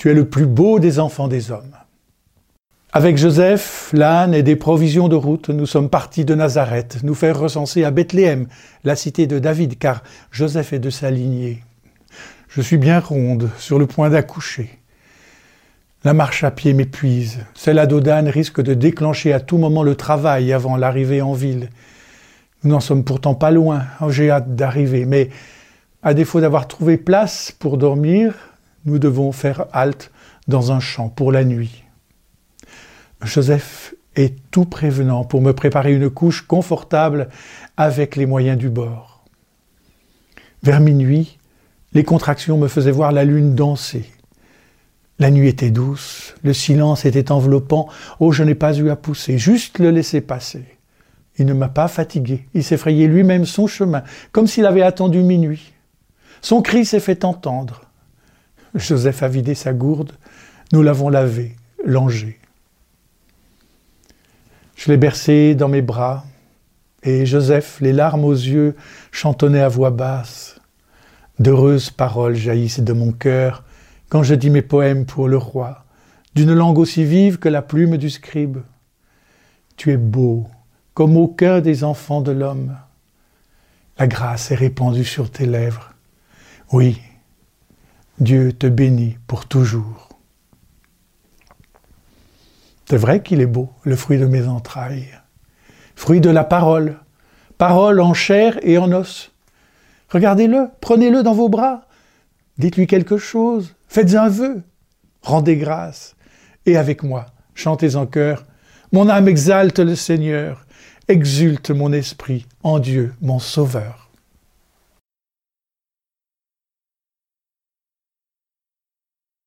Tu es le plus beau des enfants des hommes. Avec Joseph, l'âne et des provisions de route, nous sommes partis de Nazareth, nous faire recenser à Bethléem, la cité de David, car Joseph est de sa lignée. Je suis bien ronde, sur le point d'accoucher. La marche à pied m'épuise. Celle à Dodane risque de déclencher à tout moment le travail avant l'arrivée en ville. Nous n'en sommes pourtant pas loin. Oh, j'ai hâte d'arriver, mais à défaut d'avoir trouvé place pour dormir, nous devons faire halte dans un champ pour la nuit. Joseph est tout prévenant pour me préparer une couche confortable avec les moyens du bord. Vers minuit, les contractions me faisaient voir la lune danser. La nuit était douce, le silence était enveloppant. Oh, je n'ai pas eu à pousser, juste le laisser passer. Il ne m'a pas fatigué, il s'effrayait lui-même son chemin, comme s'il avait attendu minuit. Son cri s'est fait entendre. Joseph a vidé sa gourde, nous l'avons lavé, langé. Je l'ai bercé dans mes bras, et Joseph, les larmes aux yeux, chantonnait à voix basse. D'heureuses paroles jaillissent de mon cœur quand je dis mes poèmes pour le roi, d'une langue aussi vive que la plume du scribe. Tu es beau, comme aucun des enfants de l'homme. La grâce est répandue sur tes lèvres. Oui, Dieu te bénit pour toujours. C'est vrai qu'il est beau, le fruit de mes entrailles. Fruit de la parole. Parole en chair et en os. Regardez-le, prenez-le dans vos bras. Dites-lui quelque chose. Faites un vœu. Rendez grâce. Et avec moi, chantez en chœur. Mon âme exalte le Seigneur. Exulte mon esprit en Dieu, mon Sauveur.